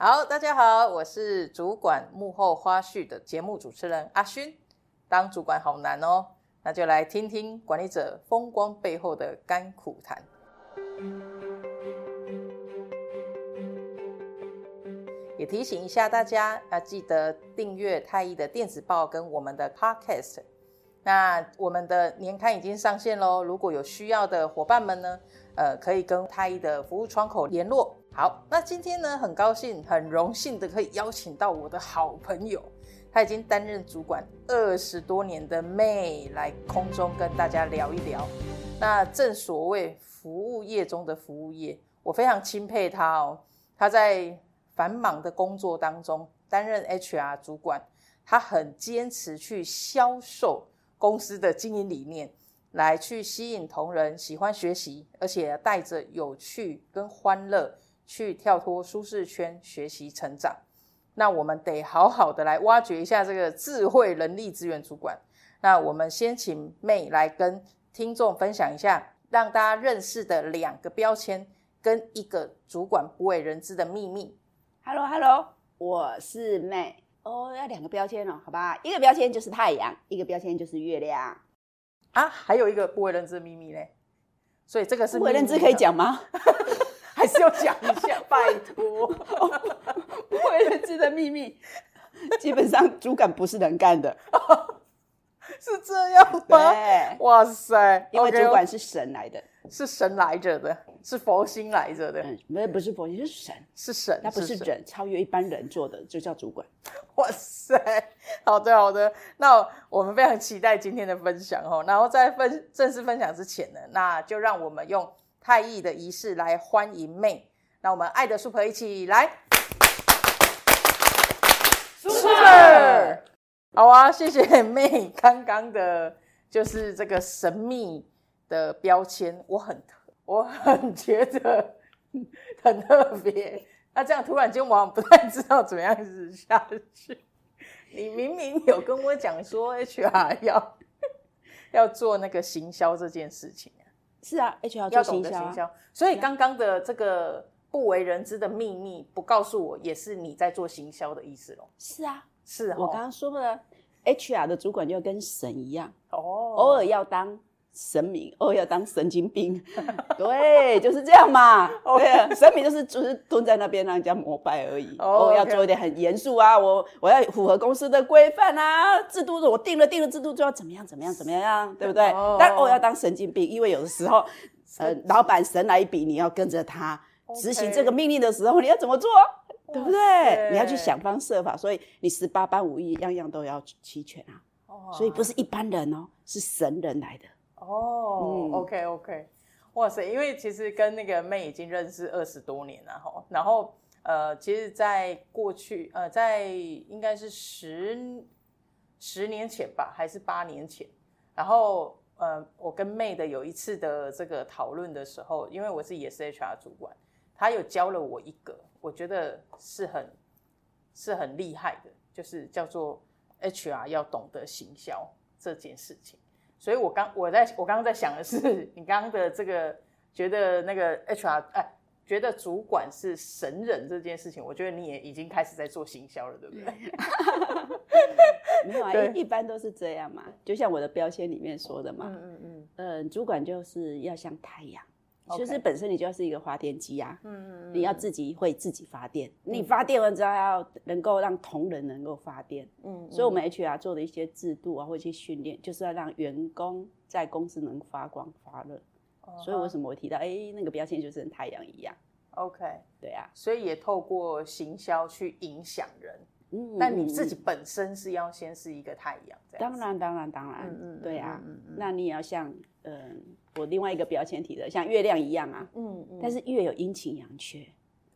好，大家好，我是主管幕后花絮的节目主持人阿勋。当主管好难哦，那就来听听管理者风光背后的甘苦谈。也提醒一下大家，要记得订阅太毅的电子报跟我们的 Podcast。那我们的年刊已经上线喽，如果有需要的伙伴们呢，呃，可以跟太毅的服务窗口联络。好，那今天呢，很高兴、很荣幸的可以邀请到我的好朋友，他已经担任主管二十多年的 May 来空中跟大家聊一聊。那正所谓服务业中的服务业，我非常钦佩他哦。他在繁忙的工作当中担任 HR 主管，他很坚持去销售公司的经营理念，来去吸引同仁喜欢学习，而且带着有趣跟欢乐。去跳脱舒适圈，学习成长。那我们得好好的来挖掘一下这个智慧人力资源主管。那我们先请 May 来跟听众分享一下，让大家认识的两个标签跟一个主管不为人知的秘密。Hello，Hello，我是 May。哦，要两个标签哦，好吧？一个标签就是太阳，一个标签就是月亮。啊，还有一个不为人知的秘密嘞？所以这个是不为人知可以讲吗？还是要讲一下，拜托，不为人知的秘密，基本上主管不是人干的，是这样吗？哇塞，因为主管是神来的，是神来着的，是佛心来着的，嗯，没不是佛心，是神，是神，他不是人，超越一般人做的就叫主管。哇塞，好的好的，那我们非常期待今天的分享哦。然后在分正式分享之前呢，那就让我们用。太艺的仪式来欢迎 May，那我们爱的 Super 一起来，Super，好啊，谢谢 May 刚刚的，就是这个神秘的标签，我很我很觉得很特别。那这样突然间我不太知道怎么样子下去。你明明有跟我讲说 HR 要 要做那个行销这件事情。是啊，HR 要懂得行销，所以刚刚的这个不为人知的秘密，不告诉我，也是你在做行销的意思喽？是啊，是啊。我刚刚说了，HR 的主管就跟神一样，哦，偶尔要当神明，哦要当神经病，对，就是这样嘛。对啊，神明就是就是蹲在那边让人家膜拜而已，偶尔要做一点很严肃啊，我我要符合公司的规范啊，制度我定了定了制度就要怎么样怎么样怎么样，对不对？但哦要当神经病，因为有的时候，呃，老板神来一笔，你要跟着他执行这个命令的时候，你要怎么做？对不对？你要去想方设法，所以你十八般武艺样样都要齐全啊。所以不是一般人哦，是神人来的。哦、oh, 嗯、，OK OK，哇塞！因为其实跟那个 May 已经认识二十多年了哈，然后呃，其实，在过去呃，在应该是十十年前吧，还是八年前，然后呃，我跟 May 的有一次的这个讨论的时候，因为我是也是 HR 主管，他有教了我一个，我觉得是很是很厉害的，就是叫做 HR 要懂得行销这件事情。所以我刚我在我刚刚在想的是，你刚刚的这个觉得那个 HR 哎，觉得主管是神人这件事情，我觉得你也已经开始在做行销了，对不对？没有啊，一一般都是这样嘛，就像我的标签里面说的嘛，嗯嗯嗯，呃，主管就是要像太阳。其实本身你就要是一个发电机啊，嗯嗯，你要自己会自己发电，你发电完之后要能够让同仁能够发电，嗯，所以我们 HR 做的一些制度啊，或者一些训练，就是要让员工在公司能发光发热。所以为什么我提到，哎，那个标签就是跟太阳一样，OK，对啊，所以也透过行销去影响人，嗯，但你自己本身是要先是一个太阳，当然当然当然，嗯嗯，对啊，那你也要像，嗯。我另外一个标签提的像月亮一样啊，嗯嗯，但是月有阴晴阳缺。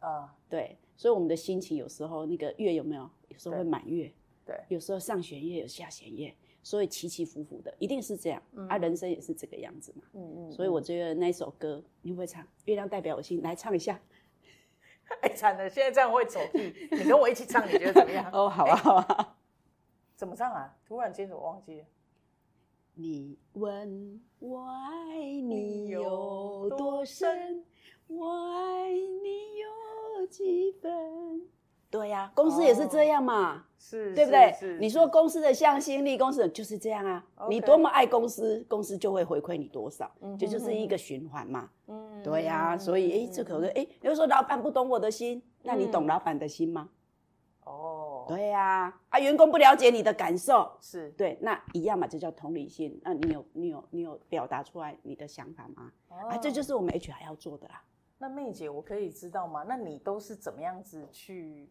啊，对，所以我们的心情有时候那个月有没有？有时候会满月，对，有时候上弦月有下弦月，所以起起伏伏的，一定是这样。啊，人生也是这个样子嘛，嗯嗯，所以我觉得那首歌你会唱？月亮代表我心，来唱一下。哎，惨了，现在这样会走地，你跟我一起唱，你觉得怎么样？哦，好啊，好啊，怎么唱啊？突然间我忘记了。你问我爱你有多深，我爱你有几分？对呀、啊，公司也是这样嘛，哦、是，对不对？是你说公司的向心力，公司就是这样啊。你多么爱公司，公司就会回馈你多少，这、就是一个循环嘛。嗯，对呀、啊，所以哎，这可哎，比如说老板不懂我的心，那你懂老板的心吗？哦、嗯，对呀、啊，啊，员工不了解你的感受，是对，那一样嘛，这叫同理心。那你有你有你有表达出来你的想法吗？哦、啊，这就是我们 HR 要做的啦。那妹姐，我可以知道吗？那你都是怎么样子去？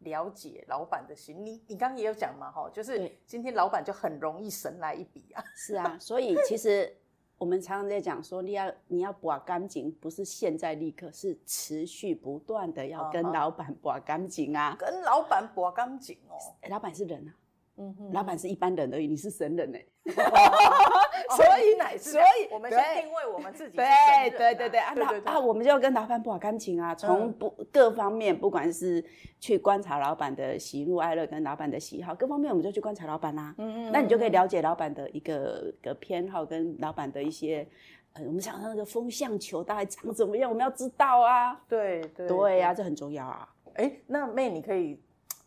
了解老板的心，你你刚刚也有讲嘛，哈，就是今天老板就很容易神来一笔啊。是啊，所以其实我们常常在讲说，你要你要把干净，不是现在立刻，是持续不断的要跟老板把干净啊。跟老板把干净哦，老板是人啊。嗯哼，老板是一般人而已，你是神人呢，所以所以我们先定位我们自己。对对对对啊，啊，我们就要跟老板把感情啊，从不各方面，不管是去观察老板的喜怒哀乐跟老板的喜好，各方面我们就去观察老板啦。嗯嗯，那你就可以了解老板的一个个偏好跟老板的一些，呃，我们想那个风向球大概长怎么样，我们要知道啊。对对对呀，这很重要啊。哎，那妹你可以。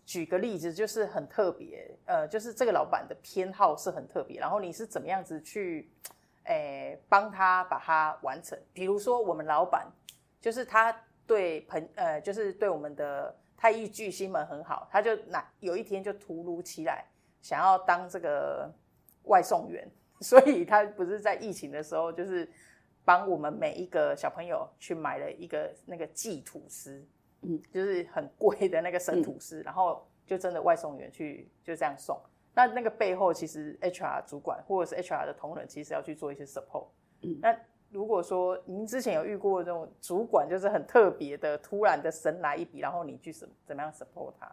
举个例子，就是很特别，呃，就是这个老板的偏好是很特别，然后你是怎么样子去，诶，帮他把它完成？比如说我们老板，就是他对朋，呃，就是对我们的太艺巨星们很好，他就那有一天就突如其来想要当这个外送员，所以他不是在疫情的时候，就是帮我们每一个小朋友去买了一个那个寄吐司。嗯，就是很贵的那个生吐司，嗯、然后就真的外送员去就这样送。那那个背后其实 HR 主管或者是 HR 的同仁其实要去做一些 support。嗯，那如果说您之前有遇过这种主管，就是很特别的，突然的神来一笔，然后你去怎怎么样 support 他？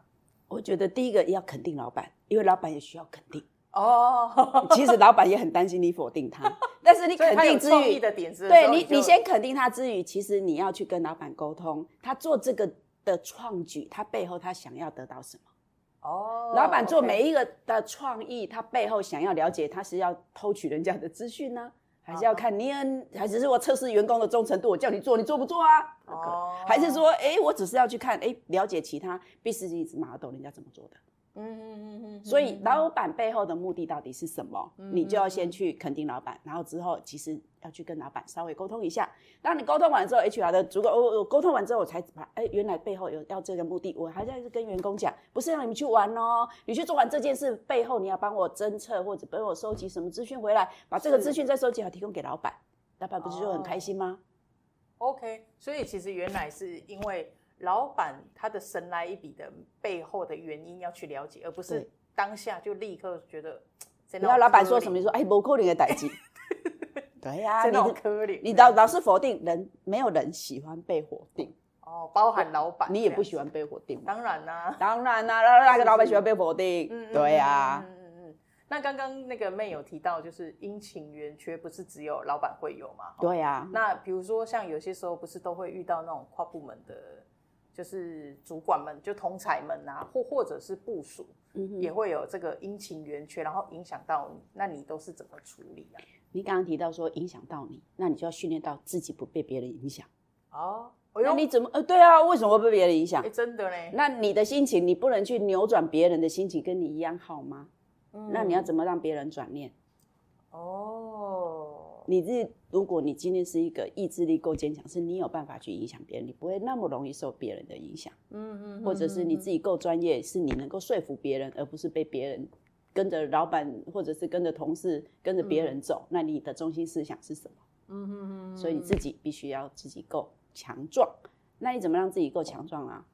我觉得第一个要肯定老板，因为老板也需要肯定。哦，其实老板也很担心你否定他，但是你肯定之余，对你，你先肯定他之余，其实你要去跟老板沟通，他做这个的创举，他背后他想要得到什么？哦，老板做每一个的创意，他背后想要了解，他是要偷取人家的资讯呢，还是要看你，还是我测试员工的忠诚度，我叫你做，你做不做啊？哦，还是说，哎，我只是要去看，哎，了解其他 business model 人家怎么做的？嗯嗯嗯嗯，所以老板背后的目的到底是什么？嗯、你就要先去肯定老板，然后之后其实要去跟老板稍微沟通一下。当你沟通完之后，HR 的主管，我我沟通完之后，我才把哎，原来背后有要这个目的，我还在跟员工讲，不是让你们去玩哦，你去做完这件事背后，你要帮我侦测或者帮我收集什么资讯回来，把这个资讯再收集好，提供给老板，老板不是就很开心吗？哦，OK，所以其实原来是因为。老板他的神来一笔的背后的原因要去了解，而不是当下就立刻觉得。不要老板说什么，你说哎，不可能的代志。对呀，你你老老是否定人，没有人喜欢被否定。哦，包含老板，你也不喜欢被否定。当然啦，当然啦，哪个老板喜欢被否定？对呀。嗯嗯嗯。那刚刚那个妹有提到，就是阴晴圆缺不是只有老板会有嘛？对呀。那比如说像有些时候不是都会遇到那种跨部门的。就是主管们，就同侪们啊，或或者是部署，嗯、也会有这个阴晴圆缺，然后影响到你，那你都是怎么处理啊？你刚刚提到说影响到你，那你就要训练到自己不被别人影响。哦，那你怎么？呃，对啊，为什么会被别人影响？哎，真的嘞。那你的心情，你不能去扭转别人的心情，跟你一样好吗？嗯，那你要怎么让别人转念？哦。你是，如果你今天是一个意志力够坚强，是你有办法去影响别人，你不会那么容易受别人的影响。嗯嗯，或者是你自己够专业，是你能够说服别人，而不是被别人跟着老板，或者是跟着同事，跟着别人走。那你的中心思想是什么？嗯嗯嗯。所以你自己必须要自己够强壮。那你怎么让自己够强壮啊？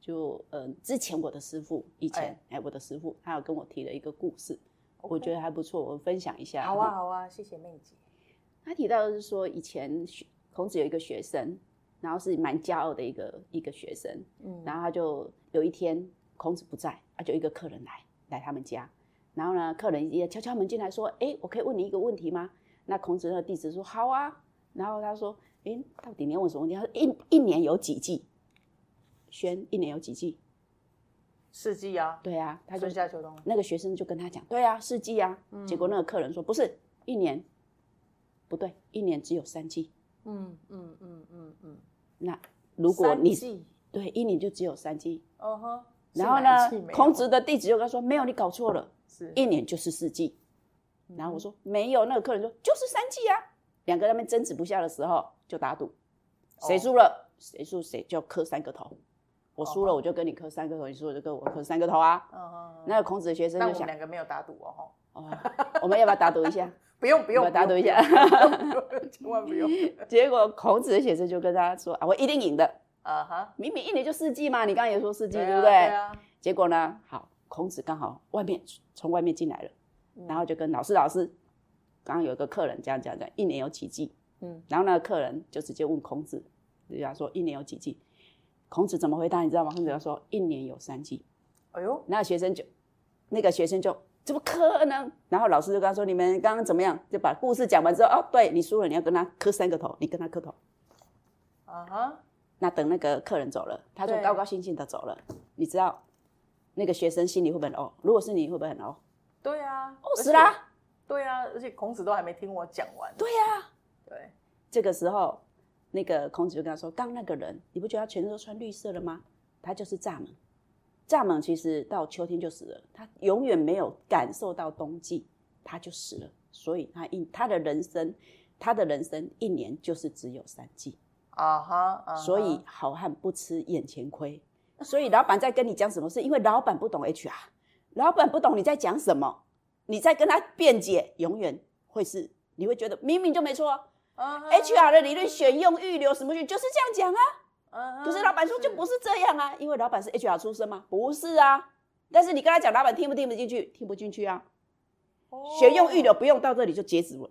就呃，之前我的师傅，以前哎，我的师傅，他有跟我提了一个故事，我觉得还不错，我分享一下。好啊好啊，谢谢妹姐。他提到的是说，以前孔子有一个学生，然后是蛮骄傲的一个一个学生，嗯，然后他就有一天孔子不在，他就一个客人来来他们家，然后呢，客人也敲敲门进来说，哎，我可以问你一个问题吗？那孔子那个弟子说好啊，然后他说，哎，到底你要问什么问题？他说一一年有几季？轩一年有几季？四季啊。对啊，他就春夏秋冬。那个学生就跟他讲，对啊，四季啊。嗯，结果那个客人说不是一年。不对，一年只有三季。嗯嗯嗯嗯嗯。那如果你对，一年就只有三季。哦呵。然后呢，孔子的弟子就跟他说：“没有，你搞错了，是一年就是四季。”然后我说：“没有。”那个客人说：“就是三季啊。”两个人那边争执不下的时候，就打赌，谁输了谁输谁就磕三个头。我输了我就跟你磕三个头，你输了就跟我磕三个头啊。那个孔子的学生就想：“两个没有打赌哦。”哦，我们要不要打赌一下？不用不用，打赌一下，千万不用。结果孔子的学生就跟他说：“啊，我一定赢的。”啊哈，明明一年就四季嘛，你刚刚也说四季，对不对？对啊。结果呢，好，孔子刚好外面从外面进来了，然后就跟老师老师，刚刚有一个客人这样讲讲，一年有几季？嗯，然后那个客人就直接问孔子，人家说一年有几季？孔子怎么回答？你知道吗？孔子要说一年有三季。哎呦，那个学生就那个学生就怎么可能？然后老师就跟他说：“你们刚刚怎么样？”就把故事讲完之后，哦，对你输了，你要跟他磕三个头，你跟他磕头。啊哈。那等那个客人走了，他就高高兴兴的走了。你知道那个学生心里会不会很哦？如果是你会不会很哦？对啊，哦死啦！对啊，而且孔子都还没听我讲完。对呀，对。这个时候，那个孔子就跟他说：“刚那个人，你不觉得他全身都穿绿色了吗？他就是蚱蜢。蚱蜢其实到秋天就死了，它永远没有感受到冬季，它就死了。所以它一他的人生，它的人生一年就是只有三季。”啊哈，uh uh huh. 所以好汉不吃眼前亏。所以老板在跟你讲什么事？因为老板不懂 HR，老板不懂你在讲什么，你在跟他辩解，永远会是你会觉得明明就没错。Uh huh. HR 的理论选用预留什么选就是这样讲啊。Uh. 可是老板说就不是这样啊，因为老板是 HR 出身吗？不是啊。但是你跟他讲，老板听不听不进去？听不进去啊。Oh. 选用预留不用到这里就截止了。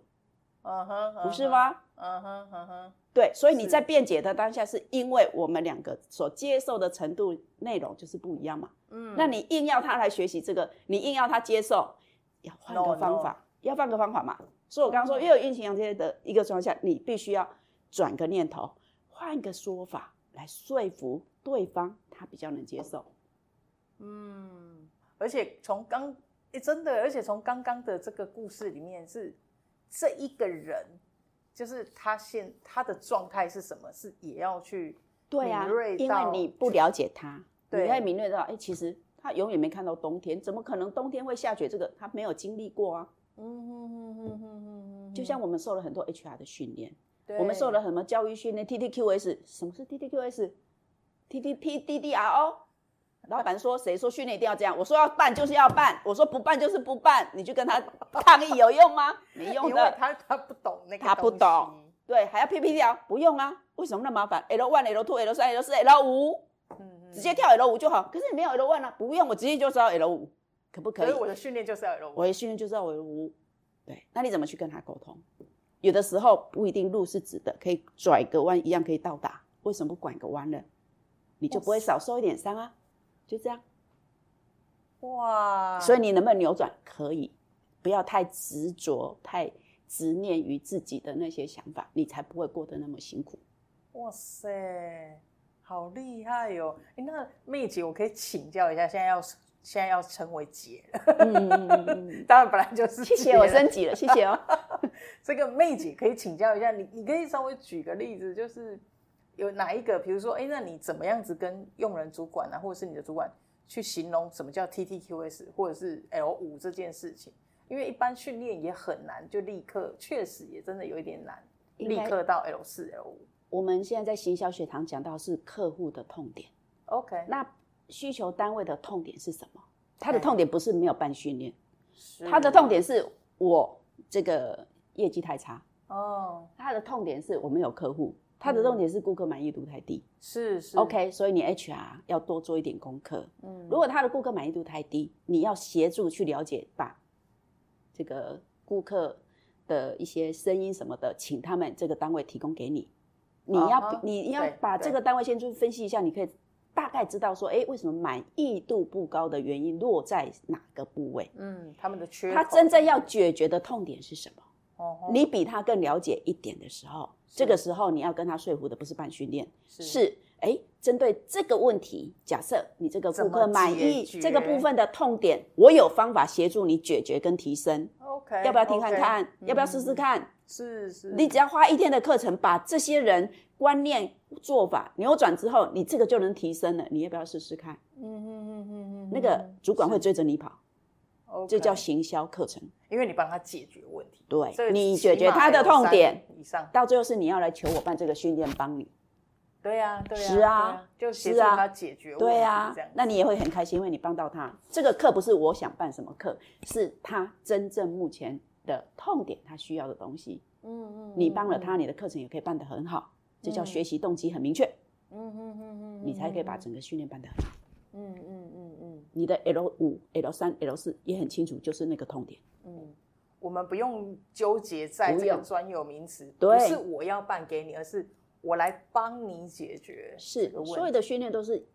嗯哼，不是吗？嗯哼，对，所以你在辩解的当下，是因为我们两个所接受的程度内容就是不一样嘛。嗯，那你硬要他来学习这个，你硬要他接受，要换个方法，要换个方法嘛。所以我刚刚说，又有阴晴阳这些的一个状况下，你必须要转个念头，换个说法来说服对方，他比较能接受。嗯，而且从刚，诶，真的，而且从刚刚的这个故事里面是。这一个人，就是他现他的状态是什么？是也要去敏锐到，对啊，因为你不了解他，对你会敏锐到，哎，其实他永远没看到冬天，怎么可能冬天会下雪？这个他没有经历过啊。嗯哼哼哼哼哼，就像我们受了很多 HR 的训练，对我们受了什么教育训练？TTQS，什么是 TTQS？TTPDDRO。老板说：“谁说训练一定要这样？我说要办就是要办，我说不办就是不办。你去跟他抗议有用吗？没用的。他他不懂那个，他不懂。对，还要 PPT 啊？不用啊？为什么那么麻烦？L one、L two、L 三、L 四、L 五，直接跳 L 五就好。可是你没有 L one 啊？不用，我直接就知道 L 五，可不可以？所以我的训练就是要 L 五，我的训练就是要 L 五。对，那你怎么去跟他沟通？有的时候不一定路是直的，可以转个弯一样可以到达。为什么不拐个弯呢？你就不会少受一点伤啊？就这样。哇！所以你能不能扭转？可以，不要太执着、太执念于自己的那些想法，你才不会过得那么辛苦。哇塞，好厉害哟、哦！哎，那妹姐，我可以请教一下，现在要现在要称为姐了？嗯，当然本来就是。谢谢，我升级了，谢谢哦。这个妹姐可以请教一下你，你可以稍微举个例子，就是有哪一个，比如说，哎，那你怎么样子跟用人主管啊，或者是你的主管？去形容什么叫 TTQS 或者是 L 五这件事情，因为一般训练也很难，就立刻确实也真的有一点难，立刻到 L 四 L 五。我们现在在行销学堂讲到是客户的痛点，OK，那需求单位的痛点是什么？他的痛点不是没有办训练，他的痛点是我这个业绩太差哦，他的痛点是我们有客户。他的重点是顾客满意度太低，是是 OK，所以你 HR 要多做一点功课。嗯，如果他的顾客满意度太低，你要协助去了解，把这个顾客的一些声音什么的，请他们这个单位提供给你。你要、uh huh, 你要把这个单位先去分析一下，你可以大概知道说，哎，为什么满意度不高的原因落在哪个部位？嗯，他们的缺，他真正要解决的痛点是什么？你比他更了解一点的时候，这个时候你要跟他说服的不是办训练，是哎，针对这个问题，假设你这个顾客满意这个部分的痛点，我有方法协助你解决跟提升。OK，要不要听看看？Okay, 要不要试试看？是是，你只要花一天的课程，把这些人观念做法扭转之后，你这个就能提升了。你要不要试试看？嗯嗯嗯嗯嗯，那个主管会追着你跑，这叫行销课程，因为你帮他解决问题。对，你解决他的痛点以上，到最后是你要来求我办这个训练，帮你。对呀，对呀，是啊，就协助他解决问题。对呀，那你也会很开心，因为你帮到他。这个课不是我想办什么课，是他真正目前的痛点，他需要的东西。嗯嗯，你帮了他，你的课程也可以办得很好。这叫学习动机很明确，嗯嗯嗯嗯，你才可以把整个训练办得很好，嗯嗯，你的 L 五、L 三、L 四也很清楚，就是那个痛点，嗯，我们不用纠结在这个专有名词，对，不是我要办给你，而是我来帮你解决，是所有的训练都是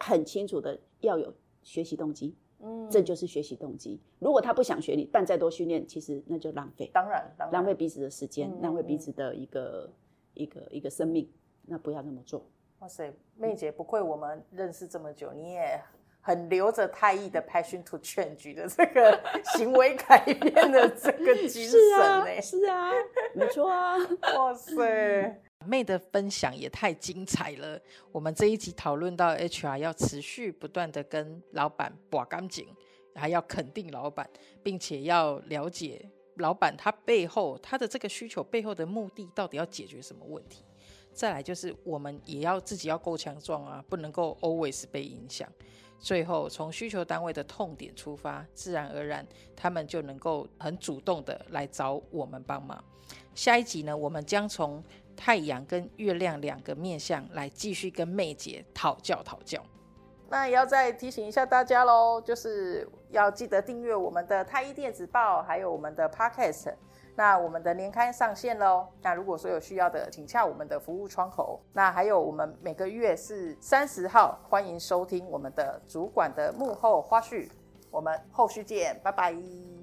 很清楚的，要有学习动机，嗯，这就是学习动机。如果他不想学，你办再多训练，其实那就浪费，当然，浪费彼此的时间，浪费彼此的一个。一个一个生命，那不要那么做。哇塞，妹姐不愧我们认识这么久，你也很留着太毅的 passion to change 的这个行为改变的这个精神 呢。是啊，没错啊。哇塞，妹的分享也太精彩了。我们这一集讨论到 HR 要持续不断的跟老板把干净，还要肯定老板，并且要了解。老板他背后他的这个需求背后的目的到底要解决什么问题？再来就是我们也要自己要够强壮啊，不能够 always 被影响。最后从需求单位的痛点出发，自然而然他们就能够很主动的来找我们帮忙。下一集呢，我们将从太阳跟月亮两个面向来继续跟妹姐讨教讨教。那也要再提醒一下大家喽，就是要记得订阅我们的太医电子报，还有我们的 Podcast。那我们的年刊上线喽。那如果说有需要的，请洽我们的服务窗口。那还有我们每个月是三十号，欢迎收听我们的主管的幕后花絮。我们后续见，拜拜。